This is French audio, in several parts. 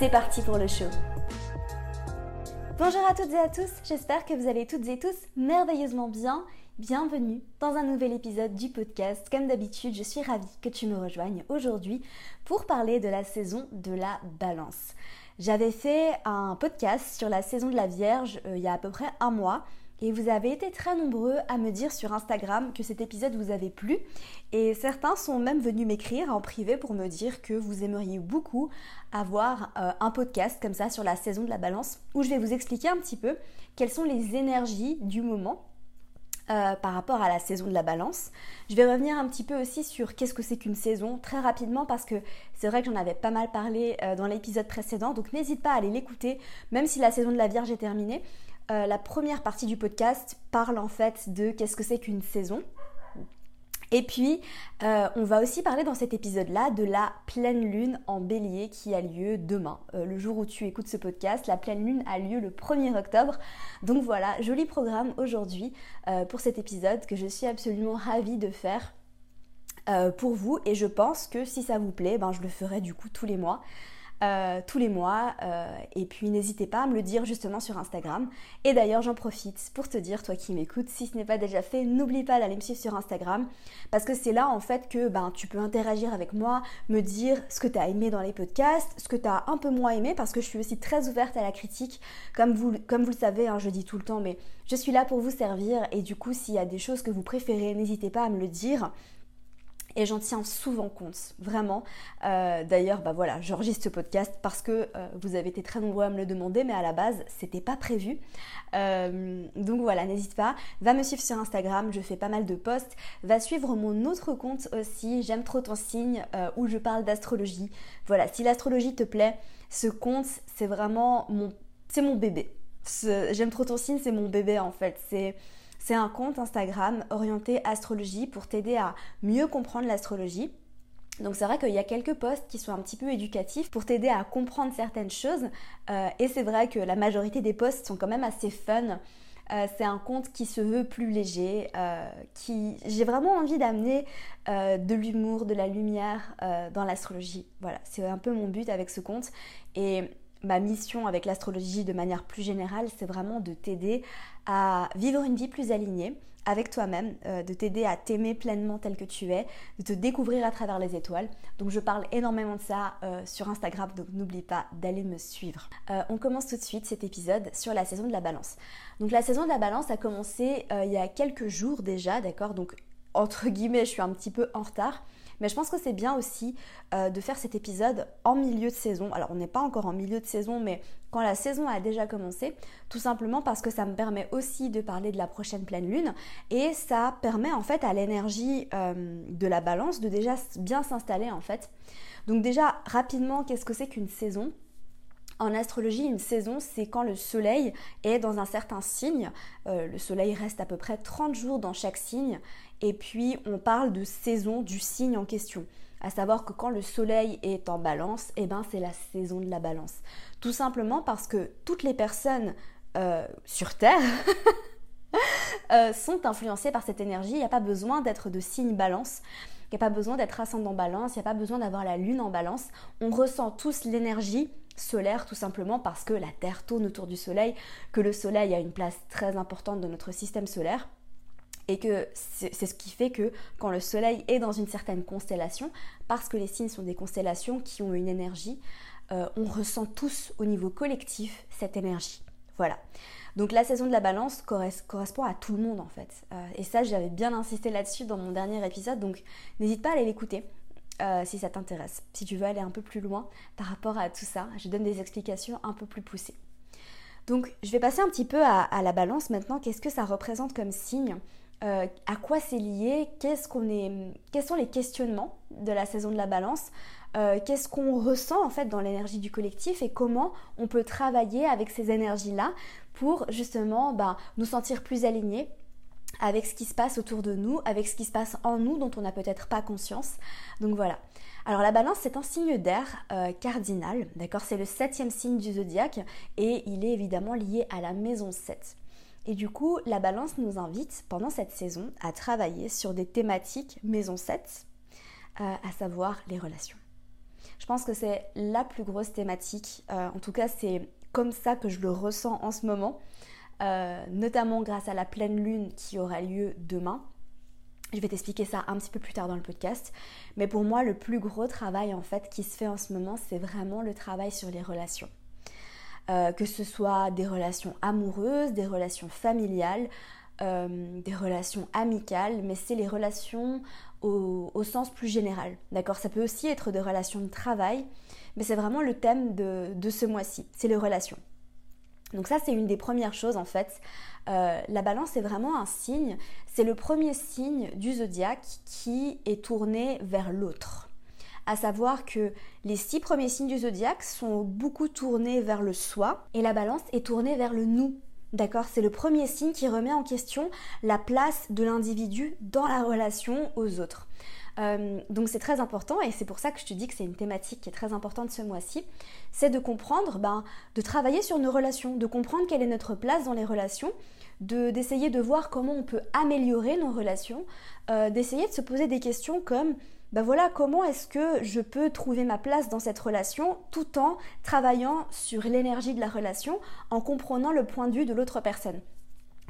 C'est parti pour le show. Bonjour à toutes et à tous, j'espère que vous allez toutes et tous merveilleusement bien. Bienvenue dans un nouvel épisode du podcast. Comme d'habitude, je suis ravie que tu me rejoignes aujourd'hui pour parler de la saison de la balance. J'avais fait un podcast sur la saison de la Vierge euh, il y a à peu près un mois et vous avez été très nombreux à me dire sur Instagram que cet épisode vous avait plu. Et certains sont même venus m'écrire en privé pour me dire que vous aimeriez beaucoup avoir euh, un podcast comme ça sur la saison de la balance où je vais vous expliquer un petit peu quelles sont les énergies du moment euh, par rapport à la saison de la balance. Je vais revenir un petit peu aussi sur qu'est-ce que c'est qu'une saison très rapidement parce que c'est vrai que j'en avais pas mal parlé euh, dans l'épisode précédent, donc n'hésite pas à aller l'écouter, même si la saison de la Vierge est terminée. Euh, la première partie du podcast parle en fait de qu'est-ce que c'est qu'une saison. Et puis, euh, on va aussi parler dans cet épisode-là de la pleine lune en bélier qui a lieu demain. Euh, le jour où tu écoutes ce podcast, la pleine lune a lieu le 1er octobre. Donc voilà, joli programme aujourd'hui pour cet épisode que je suis absolument ravie de faire pour vous. Et je pense que si ça vous plaît, ben, je le ferai du coup tous les mois. Euh, tous les mois. Euh, et puis n'hésitez pas à me le dire justement sur Instagram. Et d'ailleurs j'en profite pour te dire, toi qui m'écoutes, si ce n'est pas déjà fait, n'oublie pas d'aller me suivre sur Instagram. Parce que c'est là en fait que ben, tu peux interagir avec moi, me dire ce que tu as aimé dans les podcasts, ce que tu as un peu moins aimé, parce que je suis aussi très ouverte à la critique. Comme vous, le savez, hein, je dis tout le temps, mais je suis là pour vous servir. Et du coup, s'il y a des choses que vous préférez, n'hésitez pas à me le dire. Et j'en tiens souvent compte, vraiment. Euh, d'ailleurs, bah voilà, j'enregistre ce podcast parce que euh, vous avez été très nombreux à me le demander, mais à la base, c'était pas prévu. Euh, donc voilà, n'hésite pas. Va me suivre sur Instagram, je fais pas mal de posts. Va suivre mon autre compte aussi, j'aime trop ton signe, où je parle d'astrologie. Voilà, si l'astrologie te plaît, ce compte, c'est vraiment mon, c'est mon bébé. J'aime trop ton signe, c'est mon bébé en fait. C'est c'est un compte Instagram orienté astrologie pour t'aider à mieux comprendre l'astrologie. Donc c'est vrai qu'il y a quelques posts qui sont un petit peu éducatifs pour t'aider à comprendre certaines choses. Euh, et c'est vrai que la majorité des posts sont quand même assez fun. Euh, c'est un compte qui se veut plus léger, euh, qui j'ai vraiment envie d'amener de l'humour, de la lumière dans l'astrologie. Voilà, c'est un peu mon but avec ce compte. Ma mission avec l'astrologie de manière plus générale, c'est vraiment de t'aider à vivre une vie plus alignée avec toi-même, euh, de t'aider à t'aimer pleinement tel que tu es, de te découvrir à travers les étoiles. Donc je parle énormément de ça euh, sur Instagram, donc n'oublie pas d'aller me suivre. Euh, on commence tout de suite cet épisode sur la saison de la balance. Donc la saison de la balance a commencé il y a quelques jours déjà, d'accord? Donc entre guillemets, je suis un petit peu en retard. Mais je pense que c'est bien aussi euh, de faire cet épisode en milieu de saison. Alors on n'est pas encore en milieu de saison, mais quand la saison a déjà commencé, tout simplement parce que ça me permet aussi de parler de la prochaine pleine lune et ça permet en fait à l'énergie euh, de la balance de déjà bien s'installer en fait. Donc déjà rapidement, qu'est-ce que c'est qu'une saison? En astrologie, une saison, c'est quand le soleil est dans un certain signe. Euh, le soleil reste à peu près 30 jours dans chaque signe. Et puis, on parle de saison du signe en question. À savoir que quand le soleil est en balance, eh ben, c'est la saison de la balance. Tout simplement parce que toutes les personnes euh, sur Terre euh, sont influencées par cette énergie. Il n'y a pas besoin d'être de signe balance. Il n'y a pas besoin d'être ascendant balance, il n'y a pas besoin d'avoir la lune en balance. On ressent tous l'énergie solaire tout simplement parce que la Terre tourne autour du Soleil, que le Soleil a une place très importante dans notre système solaire et que c'est ce qui fait que quand le Soleil est dans une certaine constellation, parce que les signes sont des constellations qui ont une énergie, euh, on ressent tous au niveau collectif cette énergie. Voilà. Donc la saison de la balance correspond à tout le monde en fait. Euh, et ça, j'avais bien insisté là-dessus dans mon dernier épisode, donc n'hésite pas à aller l'écouter. Euh, si ça t'intéresse, si tu veux aller un peu plus loin par rapport à tout ça, je donne des explications un peu plus poussées. Donc je vais passer un petit peu à, la balance maintenant. Qu'est-ce que ça représente comme signe? Euh, À quoi c'est lié? Qu'est-ce qu'on est Quels sont les questionnements de la saison de la balance? Qu'est-ce qu'on ressent en fait dans l'énergie du collectif et comment on peut travailler avec ces énergies-là pour justement bah, nous sentir plus alignés avec ce qui se passe autour de nous, avec ce qui se passe en nous dont on n'a peut-être pas conscience. Donc voilà. Alors la balance, c'est un signe d'air euh, cardinal, d'accord? C'est le septième signe du zodiaque et il est évidemment lié à la maison 7. Et du coup, la balance nous invite pendant cette saison à travailler sur des thématiques maison 7, euh, à savoir les relations. Je pense que c'est la plus grosse thématique, euh, en tout cas c'est comme ça que je le ressens en ce moment. Euh, notamment grâce à la pleine lune qui aura lieu demain. Je vais t'expliquer ça un petit peu plus tard dans le podcast. Mais pour moi, le plus gros travail en fait qui se fait en ce moment, c'est vraiment le travail sur les relations. Euh, que ce soit des relations amoureuses, des relations familiales, euh, des relations amicales, mais c'est les relations au, sens plus général. D'accord? Ça peut aussi être des relations de travail, mais c'est vraiment le thème de, de ce mois-ci, c'est les relations. Donc ça, c'est une des premières choses en fait. Euh, la balance est vraiment un signe, c'est le premier signe du zodiaque qui est tourné vers l'autre. À savoir que les six premiers signes du zodiaque sont beaucoup tournés vers le soi et la balance est tournée vers le nous. D'accord? C'est le premier signe qui remet en question la place de l'individu dans la relation aux autres. Euh, donc c'est très important et c'est pour ça que je te dis que c'est une thématique qui est très importante ce mois-ci, c'est de comprendre, ben, de travailler sur nos relations, de comprendre quelle est notre place dans les relations, d'essayer de, voir comment on peut améliorer nos relations, euh, d'essayer de se poser des questions comme ben voilà comment est-ce que je peux trouver ma place dans cette relation tout en travaillant sur l'énergie de la relation, en comprenant le point de vue de l'autre personne.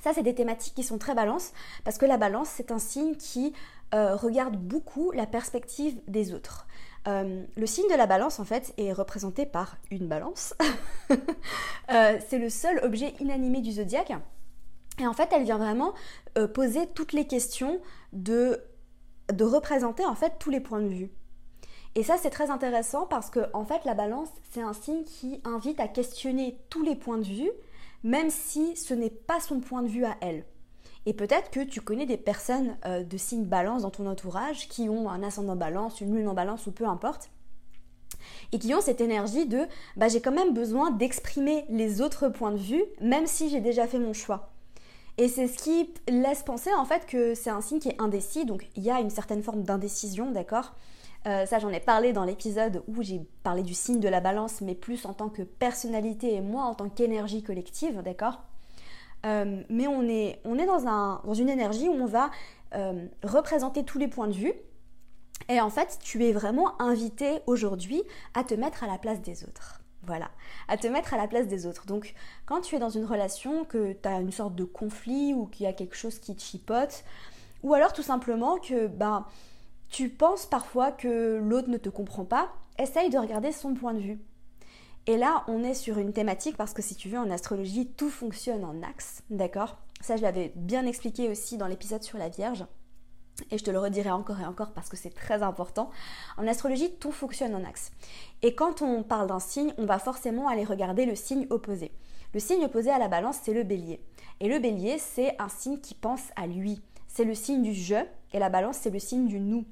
Ça, c'est des thématiques qui sont très balance, parce que la balance, c'est un signe qui euh, regarde beaucoup la perspective des autres. Euh, le signe de la balance, en fait, est représenté par une balance. Euh, c'est le seul objet inanimé du zodiaque. Et en fait, elle vient vraiment poser toutes les questions de, de représenter en fait tous les points de vue. Et ça, c'est très intéressant parce que, en fait, la balance, c'est un signe qui invite à questionner tous les points de vue, même si ce n'est pas son point de vue à elle. Et peut-être que tu connais des personnes euh, de signe balance dans ton entourage qui ont un ascendant balance, une lune en balance ou peu importe, et qui ont cette énergie de bah, j'ai quand même besoin d'exprimer les autres points de vue, même si j'ai déjà fait mon choix. Et c'est ce qui laisse penser en fait que c'est un signe qui est indécis, donc il y a une certaine forme d'indécision, d'accord? Euh, ça, j'en ai parlé dans l'épisode où j'ai parlé du signe de la balance, mais plus en tant que personnalité et moi en tant qu'énergie collective, d'accord? Euh, mais on est, on est dans, un, dans, une énergie où on va euh, représenter tous les points de vue. Et en fait, tu es vraiment invité aujourd'hui à te mettre à la place des autres. Voilà, à te mettre à la place des autres. Donc, quand tu es dans une relation, que tu as une sorte de conflit ou qu'il y a quelque chose qui te chipote, ou alors tout simplement que ben, tu penses parfois que l'autre ne te comprend pas, essaye de regarder son point de vue. Et là, on est sur une thématique parce que si tu veux, en astrologie, tout fonctionne en axe, d'accord? Ça, je l'avais bien expliqué aussi dans l'épisode sur la Vierge. Et je te le redirai encore et encore parce que c'est très important. En astrologie, tout fonctionne en axe. Et quand on parle d'un signe, on va forcément aller regarder le signe opposé. Le signe opposé à la balance, c'est le bélier. Et le bélier, c'est un signe qui pense à lui. C'est le signe du je et la balance, c'est le signe du nous.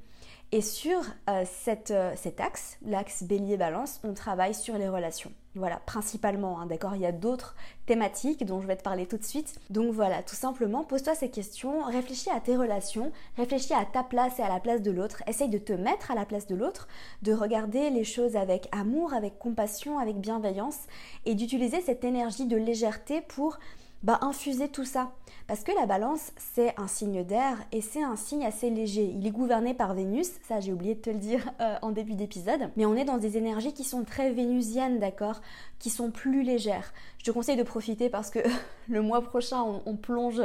Et sur euh, euh, cet axe, l'axe bélier-balance, on travaille sur les relations. Voilà, principalement, hein, d'accord Il y a d'autres thématiques dont je vais te parler tout de suite. Donc voilà, tout simplement, pose-toi ces questions, réfléchis à tes relations, réfléchis à ta place et à la place de l'autre, essaye de te mettre à la place de l'autre, de regarder les choses avec amour, avec compassion, avec bienveillance, et d'utiliser cette énergie de légèreté pour bah, infuser tout ça. Parce que la balance, c'est un signe d'air et c'est un signe assez léger. Il est gouverné par Vénus, ça j'ai oublié de te le dire euh, en début d'épisode. Mais on est dans des énergies qui sont très vénusiennes, d'accord Qui sont plus légères. Je te conseille de profiter parce que le mois prochain, on, plonge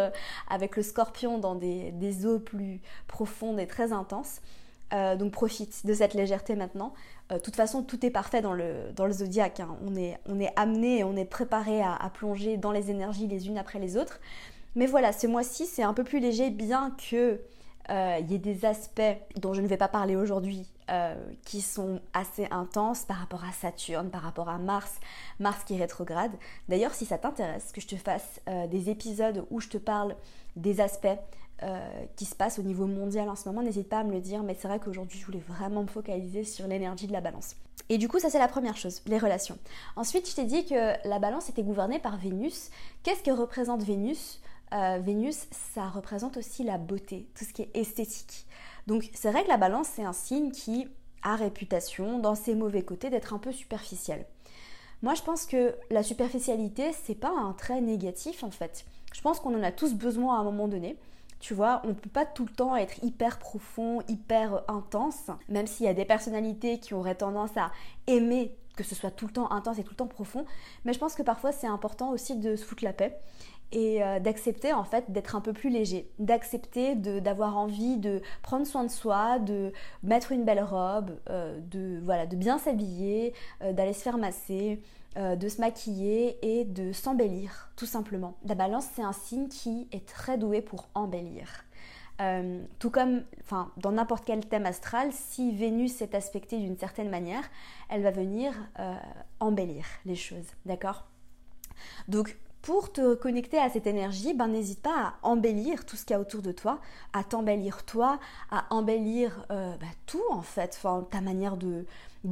avec le scorpion dans des, des eaux plus profondes et très intenses. Euh, donc profite de cette légèreté maintenant. Euh, de toute façon, tout est parfait dans le, dans zodiaque. Hein. On, est, amené et on est préparé à, plonger dans les énergies les unes après les autres. Mais voilà, ce mois-ci, c'est un peu plus léger, bien que euh, y ait des aspects dont je ne vais pas parler aujourd'hui qui sont assez intenses par rapport à Saturne, par rapport à Mars, Mars qui rétrograde. D'ailleurs, si ça t'intéresse que je te fasse des épisodes où je te parle des aspects qui se passe au niveau mondial en ce moment, n'hésite pas à me le dire, mais c'est vrai qu'aujourd'hui je voulais vraiment me focaliser sur l'énergie de la balance. Et du coup, ça c'est la première chose, les relations. Ensuite, je t'ai dit que la balance était gouvernée par Vénus. Qu'est-ce que représente Vénus? Vénus, ça représente aussi la beauté, tout ce qui est esthétique. Donc c'est vrai que la balance, c'est un signe qui a réputation, dans ses mauvais côtés, d'être un peu superficiel. Moi, je pense que la superficialité, c'est pas un trait négatif en fait. Je pense qu'on en a tous besoin à un moment donné. Tu vois, on ne peut pas tout le temps être hyper profond, hyper intense, même s'il y a des personnalités qui auraient tendance à aimer que ce soit tout le temps intense et tout le temps profond. Mais je pense que parfois c'est important aussi de se foutre la paix et euh, d'accepter en fait d'être un peu plus léger, d'accepter d'avoir envie de prendre soin de soi, de mettre une belle robe, euh, de voilà, de bien s'habiller, euh, d'aller se faire masser, de se maquiller et de s'embellir tout simplement. La balance c'est un signe qui est très doué pour embellir. tout comme dans n'importe quel thème astral, si Vénus est aspectée d'une certaine manière, elle va venir embellir les choses, d'accord? Donc pour te connecter à cette énergie, ben, n'hésite pas à embellir tout ce qu'il y a autour de toi, à t'embellir toi, à embellir euh, bah, tout en fait, ta manière de,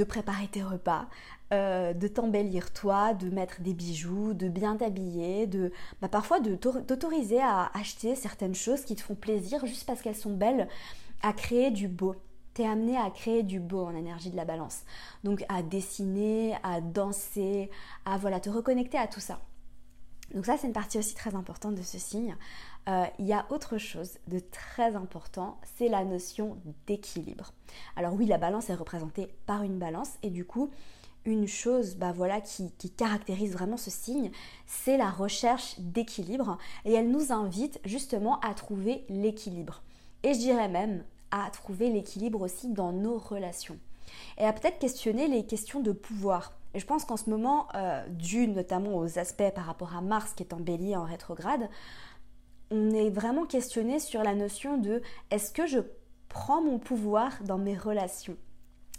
préparer tes repas, euh, de t'embellir toi, de mettre des bijoux, de bien t'habiller, de bah, parfois de t'autoriser à acheter certaines choses qui te font plaisir juste parce qu'elles sont belles, à créer du beau. T'es amené à créer du beau en énergie de la balance. Donc à dessiner, à danser, à voilà, te reconnecter à tout ça. Donc ça, c'est une partie aussi très importante de ce signe. Euh, il y a autre chose de très important, c'est la notion d'équilibre. Alors oui, la balance est représentée par une balance et du coup, une chose bah voilà, qui, caractérise vraiment ce signe, c'est la recherche d'équilibre et elle nous invite justement à trouver l'équilibre. Et je dirais même à trouver l'équilibre aussi dans nos relations. Et à peut-être questionner les questions de pouvoir. Et je pense qu'en ce moment, euh, dû notamment aux aspects par rapport à Mars qui est en bélier en rétrograde, on est vraiment questionné sur la notion de est-ce que je prends mon pouvoir dans mes relations?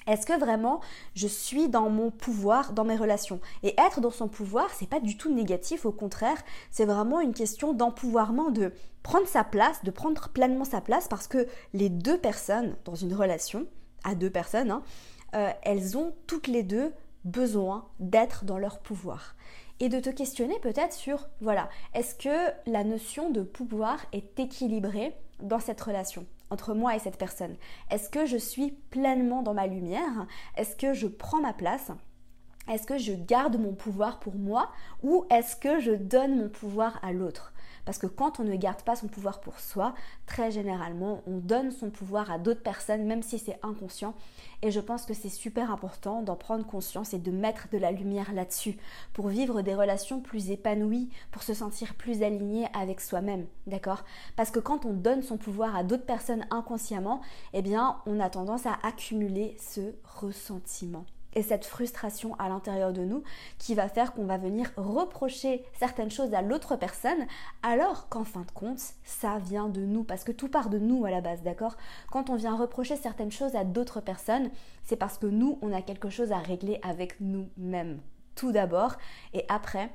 Est-ce que vraiment je suis dans mon pouvoir dans mes relations? Et être dans son pouvoir, c'est pas du tout négatif, au contraire, c'est vraiment une question d'empouvoirment, de prendre sa place, de prendre pleinement sa place, parce que les deux personnes dans une relation, à deux personnes, hein, euh, elles ont toutes les deux besoin d'être dans leur pouvoir. Et de te questionner peut-être sur, voilà, est-ce que la notion de pouvoir est équilibrée dans cette relation? Entre moi et cette personne. Est-ce que je suis pleinement dans ma lumière? Est-ce que je prends ma place? Est-ce que je garde mon pouvoir pour moi? Ou est-ce que je donne mon pouvoir à l'autre? Parce que quand on ne garde pas son pouvoir pour soi, très généralement, on donne son pouvoir à d'autres personnes, même si c'est inconscient. Et je pense que c'est super important d'en prendre conscience et de mettre de la lumière là-dessus pour vivre des relations plus épanouies, pour se sentir plus aligné avec soi-même, d'accord? Parce que quand on donne son pouvoir à d'autres personnes inconsciemment, eh bien, on a tendance à accumuler ce ressentiment et cette frustration à l'intérieur de nous qui va faire qu'on va venir reprocher certaines choses à l'autre personne alors qu'en fin de compte ça vient de nous parce que tout part de nous à la base d'accord? Quand on vient reprocher certaines choses à d'autres personnes c'est parce que nous on a quelque chose à régler avec nous-mêmes tout d'abord et après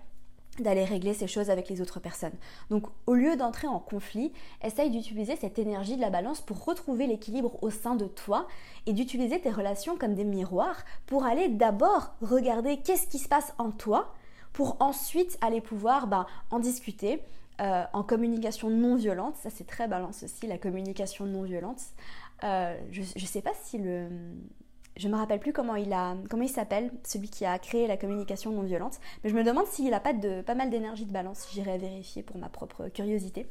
d'aller régler ces choses avec les autres personnes. Donc au lieu d'entrer en conflit, essaye d'utiliser cette énergie de la balance pour retrouver l'équilibre au sein de toi et d'utiliser tes relations comme des miroirs pour aller d'abord regarder qu'est-ce qui se passe en toi pour ensuite aller pouvoir bah, en discuter euh, en communication non violente. Ça c'est très balance aussi, la communication non violente. Euh, je ne sais pas si le je me rappelle plus comment il s'appelle celui qui a créé la communication non violente mais je me demande s'il a pas de pas mal d'énergie de balance j'irai vérifier pour ma propre curiosité.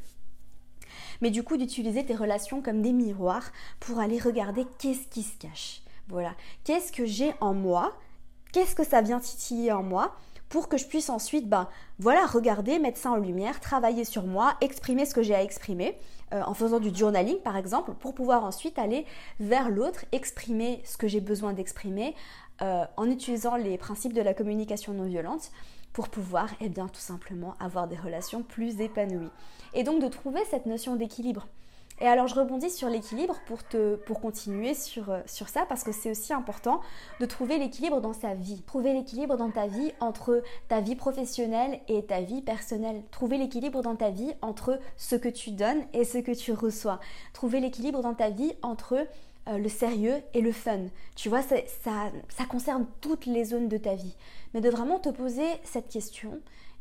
Mais du coup d'utiliser tes relations comme des miroirs pour aller regarder qu'est-ce qui se cache. Voilà. Qu'est-ce que j'ai en moi? Qu'est-ce que ça vient titiller en moi pour que je puisse ensuite, ben, voilà, regarder, mettre ça en lumière, travailler sur moi, exprimer ce que j'ai à exprimer, euh, en faisant du journaling par exemple, pour pouvoir ensuite aller vers l'autre, exprimer ce que j'ai besoin d'exprimer, euh, en utilisant les principes de la communication non violente pour pouvoir, eh bien, tout simplement avoir des relations plus épanouies. Et donc de trouver cette notion d'équilibre. Et alors je rebondis sur l'équilibre pour, pour continuer sur, euh, sur ça parce que c'est aussi important de trouver l'équilibre dans sa vie. Trouver l'équilibre dans ta vie entre ta vie professionnelle et ta vie personnelle. Trouver l'équilibre dans ta vie entre ce que tu donnes et ce que tu reçois. Trouver l'équilibre dans ta vie entre euh, le sérieux et le fun. Tu vois, ça, ça concerne toutes les zones de ta vie. Mais de vraiment te poser cette question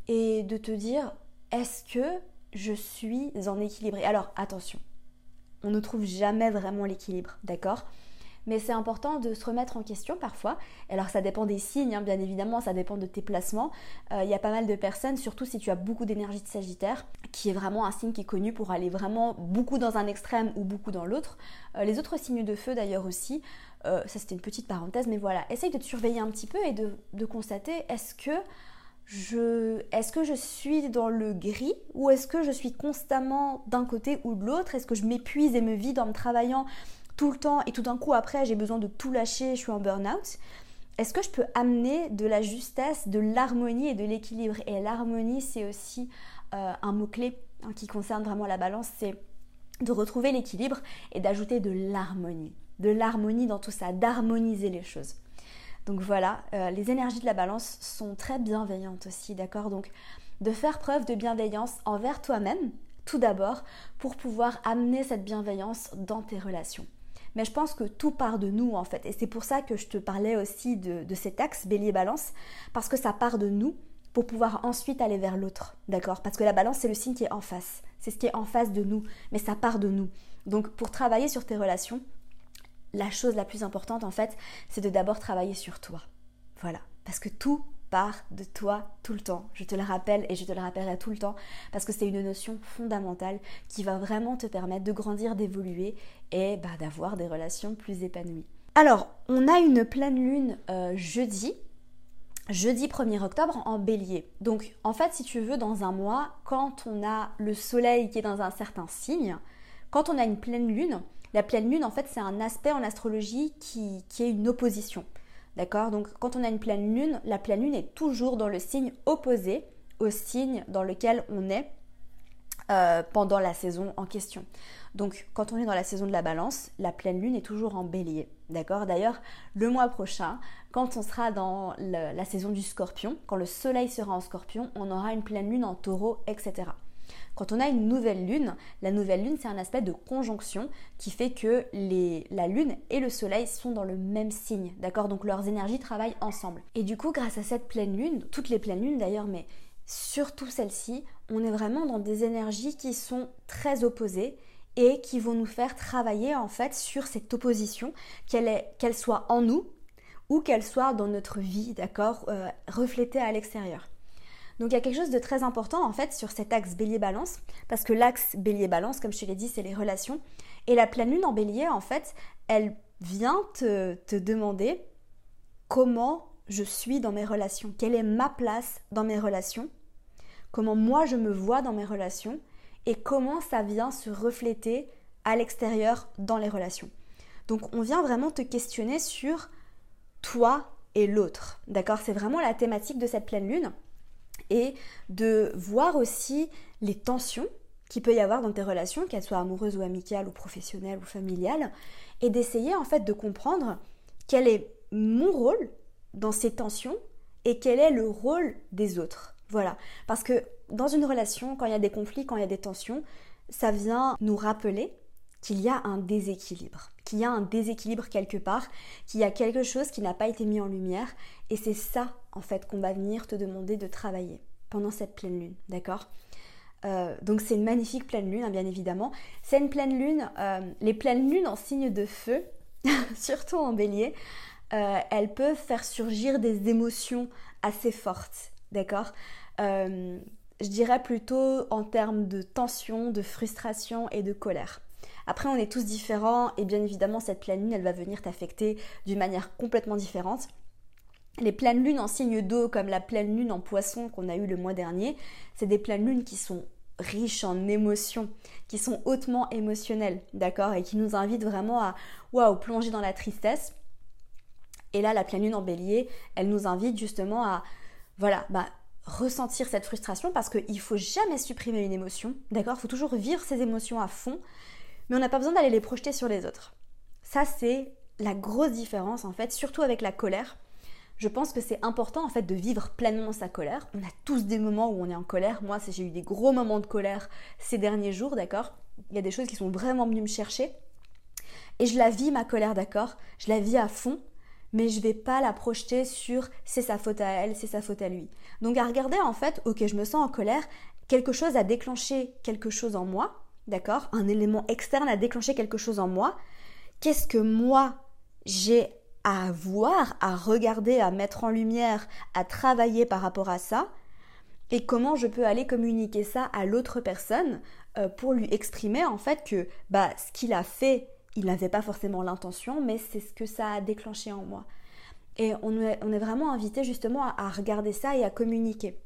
et de te dire, est-ce que je suis en équilibre? Alors attention, on ne trouve jamais vraiment l'équilibre, d'accord? Mais c'est important de se remettre en question parfois. Alors ça dépend des signes, hein, bien évidemment, ça dépend de tes placements. Euh, il y a pas mal de personnes, surtout si tu as beaucoup d'énergie de Sagittaire, qui est vraiment un signe qui est connu pour aller vraiment beaucoup dans un extrême ou beaucoup dans l'autre. Euh, les autres signes de feu d'ailleurs aussi, euh, ça c'était une petite parenthèse, mais voilà, essaye de te surveiller un petit peu et de, de constater est-ce que est-ce que je suis dans le gris ou est-ce que je suis constamment d'un côté ou de l'autre? Est-ce que je m'épuise et me vide en me travaillant tout le temps et tout d'un coup après j'ai besoin de tout lâcher, je suis en burn-out? Est-ce que je peux amener de la justesse, de l'harmonie et de l'équilibre? Et l'harmonie c'est aussi euh, un mot-clé hein, qui concerne vraiment la balance, c'est de retrouver l'équilibre et d'ajouter de l'harmonie. De l'harmonie dans tout ça, d'harmoniser les choses. Donc voilà, euh, les énergies de la balance sont très bienveillantes aussi, d'accord? Donc de faire preuve de bienveillance envers toi-même, tout d'abord, pour pouvoir amener cette bienveillance dans tes relations. Mais je pense que tout part de nous en fait. Et c'est pour ça que je te parlais aussi de, de cet axe bélier-balance, parce que ça part de nous pour pouvoir ensuite aller vers l'autre, d'accord? Parce que la balance, c'est le signe qui est en face. C'est ce qui est en face de nous, mais ça part de nous. Donc pour travailler sur tes relations, la chose la plus importante en fait, c'est de d'abord travailler sur toi. Voilà, parce que tout part de toi tout le temps. Je te le rappelle et je te le rappellerai tout le temps parce que c'est une notion fondamentale qui va vraiment te permettre de grandir, d'évoluer et bah, d'avoir des relations plus épanouies. Alors, on a une pleine lune euh, jeudi, jeudi 1er octobre en bélier. Donc, en fait, si tu veux, dans un mois, quand on a le soleil qui est dans un certain signe, quand on a une pleine lune, la pleine lune, en fait, c'est un aspect en astrologie qui, est une opposition. D'accord? Donc, quand on a une pleine lune, la pleine lune est toujours dans le signe opposé au signe dans lequel on est euh, pendant la saison en question. Donc, quand on est dans la saison de la balance, la pleine lune est toujours en bélier. D'accord? D'ailleurs, le mois prochain, quand on sera dans la saison du scorpion, quand le soleil sera en scorpion, on aura une pleine lune en taureau, etc. Quand on a une nouvelle lune, la nouvelle lune c'est un aspect de conjonction qui fait que la lune et le soleil sont dans le même signe, d'accord? Donc leurs énergies travaillent ensemble. Et du coup, grâce à cette pleine lune, toutes les pleines lunes d'ailleurs, mais surtout celle-ci, on est vraiment dans des énergies qui sont très opposées et qui vont nous faire travailler en fait sur cette opposition, qu'elle soit en nous ou qu'elle soit dans notre vie, d'accord, euh, reflétée à l'extérieur. Donc il y a quelque chose de très important en fait sur cet axe bélier-balance, parce que l'axe bélier-balance, comme je te l'ai dit, c'est les relations. Et la pleine lune en bélier, en fait, elle vient te, te demander comment je suis dans mes relations, quelle est ma place dans mes relations, comment moi je me vois dans mes relations, et comment ça vient se refléter à l'extérieur dans les relations. Donc on vient vraiment te questionner sur toi et l'autre. D'accord? C'est vraiment la thématique de cette pleine lune et de voir aussi les tensions qu'il peut y avoir dans tes relations, qu'elles soient amoureuses ou amicales ou professionnelles ou familiales, et d'essayer en fait de comprendre quel est mon rôle dans ces tensions et quel est le rôle des autres. Voilà, parce que dans une relation, quand il y a des conflits, quand il y a des tensions, ça vient nous rappeler qu'il y a un déséquilibre, qu'il y a un déséquilibre quelque part, qu'il y a quelque chose qui n'a pas été mis en lumière, et c'est ça en fait qu'on va venir te demander de travailler pendant cette pleine lune, d'accord? Euh, donc c'est une magnifique pleine lune, hein, bien évidemment. C'est une pleine lune, euh, les pleines lunes en signe de feu, surtout en bélier, euh, elles peuvent faire surgir des émotions assez fortes, d'accord? Je dirais plutôt en termes de tension, de frustration et de colère. Après, on est tous différents et bien évidemment, cette pleine lune, elle va venir t'affecter d'une manière complètement différente. Les pleines lunes en signe d'eau, comme la pleine lune en poisson qu'on a eu le mois dernier, c'est des pleines lunes qui sont riches en émotions, qui sont hautement émotionnelles, d'accord, et qui nous invitent vraiment à waouh, plonger dans la tristesse. Et là, la pleine lune en bélier, elle nous invite justement à voilà, bah, ressentir cette frustration parce qu'il ne faut jamais supprimer une émotion, d'accord Il faut toujours vivre ces émotions à fond, mais on n'a pas besoin d'aller les projeter sur les autres. Ça, c'est la grosse différence en fait, surtout avec la colère. Je pense que c'est important en fait de vivre pleinement sa colère. On a tous des moments où on est en colère. Moi, j'ai eu des gros moments de colère ces derniers jours, d'accord? Il y a des choses qui sont vraiment venues me chercher. Et je la vis, ma colère, d'accord? Je la vis à fond, mais je vais pas la projeter sur c'est sa faute à elle, c'est sa faute à lui. Donc à regarder en fait, ok, je me sens en colère, quelque chose a déclenché quelque chose en moi, d'accord Un élément externe a déclenché quelque chose en moi. Qu'est-ce que moi j'ai à voir, à regarder, à mettre en lumière, à travailler par rapport à ça? Et comment je peux aller communiquer ça à l'autre personne euh, pour lui exprimer en fait que bah, ce qu'il a fait, il n'avait pas forcément l'intention, mais c'est ce que ça a déclenché en moi. Et on est, vraiment invité justement à regarder ça et à communiquer.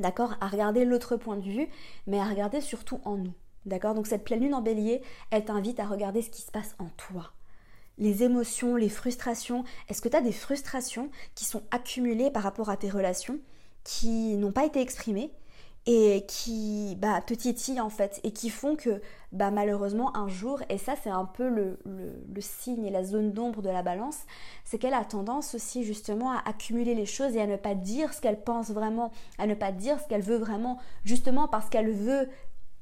D'accord? À regarder l'autre point de vue, mais à regarder surtout en nous. D'accord? Donc cette pleine lune en bélier, elle t'invite à regarder ce qui se passe en toi les émotions, les frustrations. Est-ce que tu as des frustrations qui sont accumulées par rapport à tes relations, qui n'ont pas été exprimées et qui bah, te titillent en fait et qui font que bah, malheureusement un jour, et ça c'est un peu le, le, signe et la zone d'ombre de la balance, c'est qu'elle a tendance aussi justement à accumuler les choses et à ne pas dire ce qu'elle pense vraiment, à ne pas dire ce qu'elle veut vraiment, justement parce qu'elle veut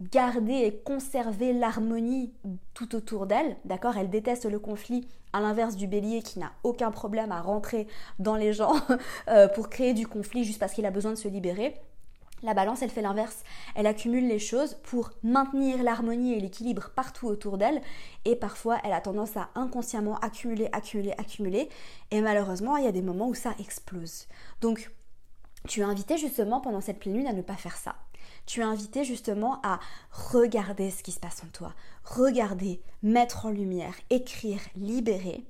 garder et conserver l'harmonie tout autour d'elle, d'accord? Elle déteste le conflit, à l'inverse du bélier qui n'a aucun problème à rentrer dans les gens euh, pour créer du conflit juste parce qu'il a besoin de se libérer. La balance, elle fait l'inverse. Elle accumule les choses pour maintenir l'harmonie et l'équilibre partout autour d'elle. Et parfois, elle a tendance à inconsciemment accumuler, accumuler, accumuler. Et malheureusement, il y a des moments où ça explose. Donc, tu es invité justement pendant cette pleine lune à ne pas faire ça tu es invité justement à regarder ce qui se passe en toi, regarder, mettre en lumière, écrire, libérer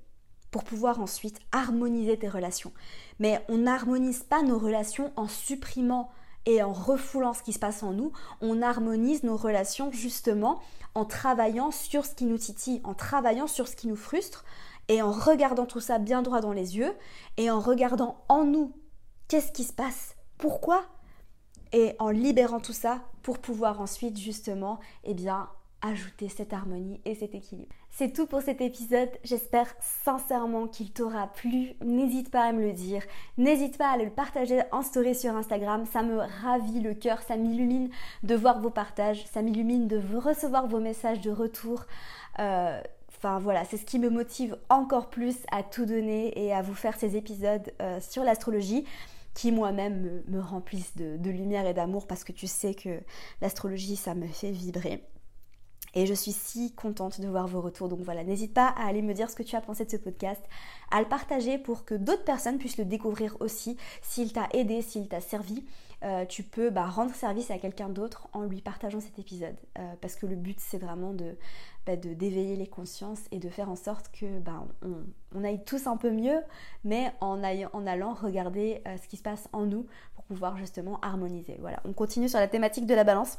pour pouvoir ensuite harmoniser tes relations. Mais on n'harmonise pas nos relations en supprimant et en refoulant ce qui se passe en nous, on harmonise nos relations justement en travaillant sur ce qui nous titille, en travaillant sur ce qui nous frustre et en regardant tout ça bien droit dans les yeux et en regardant en nous qu'est-ce qui se passe, pourquoi? Et en libérant tout ça pour pouvoir ensuite justement eh bien ajouter cette harmonie et cet équilibre. C'est tout pour cet épisode, j'espère sincèrement qu'il t'aura plu. N'hésite pas à me le dire, n'hésite pas à le partager en story sur Instagram, ça me ravit le cœur, ça m'illumine de voir vos partages, ça m'illumine de recevoir vos messages de retour. Euh, enfin voilà, c'est ce qui me motive encore plus à tout donner et à vous faire ces épisodes euh, sur l'astrologie qui moi-même me, remplissent de, lumière et d'amour parce que tu sais que l'astrologie, ça me fait vibrer. Et je suis si contente de voir vos retours. Donc voilà, n'hésite pas à aller me dire ce que tu as pensé de ce podcast, à le partager pour que d'autres personnes puissent le découvrir aussi. S'il t'a aidé, s'il t'a servi, euh, tu peux bah, rendre service à quelqu'un d'autre en lui partageant cet épisode. Euh, parce que le but, c'est vraiment de, bah, de d'éveiller les consciences et de faire en sorte que bah, on, aille tous un peu mieux, mais en, en allant regarder euh, ce qui se passe en nous pour pouvoir justement harmoniser. Voilà, on continue sur la thématique de la balance.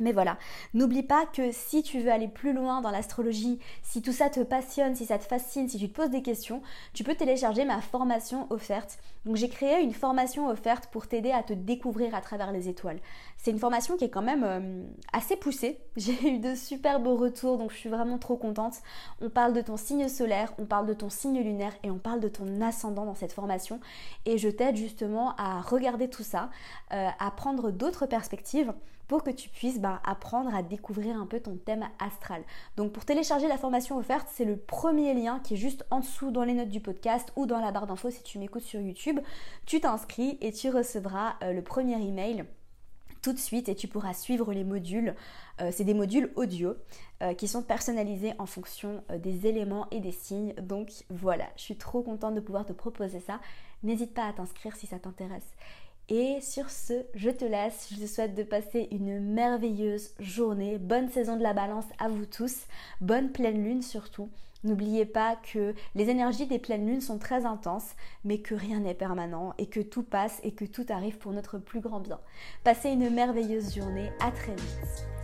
Mais voilà, n'oublie pas que si tu veux aller plus loin dans l'astrologie, si tout ça te passionne, si ça te fascine, si tu te poses des questions, tu peux télécharger ma formation offerte. Donc j'ai créé une formation offerte pour t'aider à te découvrir à travers les étoiles. C'est une formation qui est quand même euh, assez poussée. J'ai eu de super beaux retours, donc je suis vraiment trop contente. On parle de ton signe solaire, on parle de ton signe lunaire et on parle de ton ascendant dans cette formation. Et je t'aide justement à regarder tout ça, euh, à prendre d'autres perspectives pour que tu puisses bah, apprendre à découvrir un peu ton thème astral. Donc pour télécharger la formation offerte, c'est le premier lien qui est juste en dessous dans les notes du podcast ou dans la barre d'infos si tu m'écoutes sur YouTube. Tu t'inscris et tu recevras euh, le premier email tout de suite et tu pourras suivre les modules. Euh, c'est des modules audio euh, qui sont personnalisés en fonction des éléments et des signes. Donc voilà, je suis trop contente de pouvoir te proposer ça. N'hésite pas à t'inscrire si ça t'intéresse. Et sur ce, je te laisse. Je te souhaite de passer une merveilleuse journée. Bonne saison de la balance à vous tous. Bonne pleine lune surtout. N'oubliez pas que les énergies des pleines lunes sont très intenses, mais que rien n'est permanent et que tout passe et que tout arrive pour notre plus grand bien. Passez une merveilleuse journée. À très vite.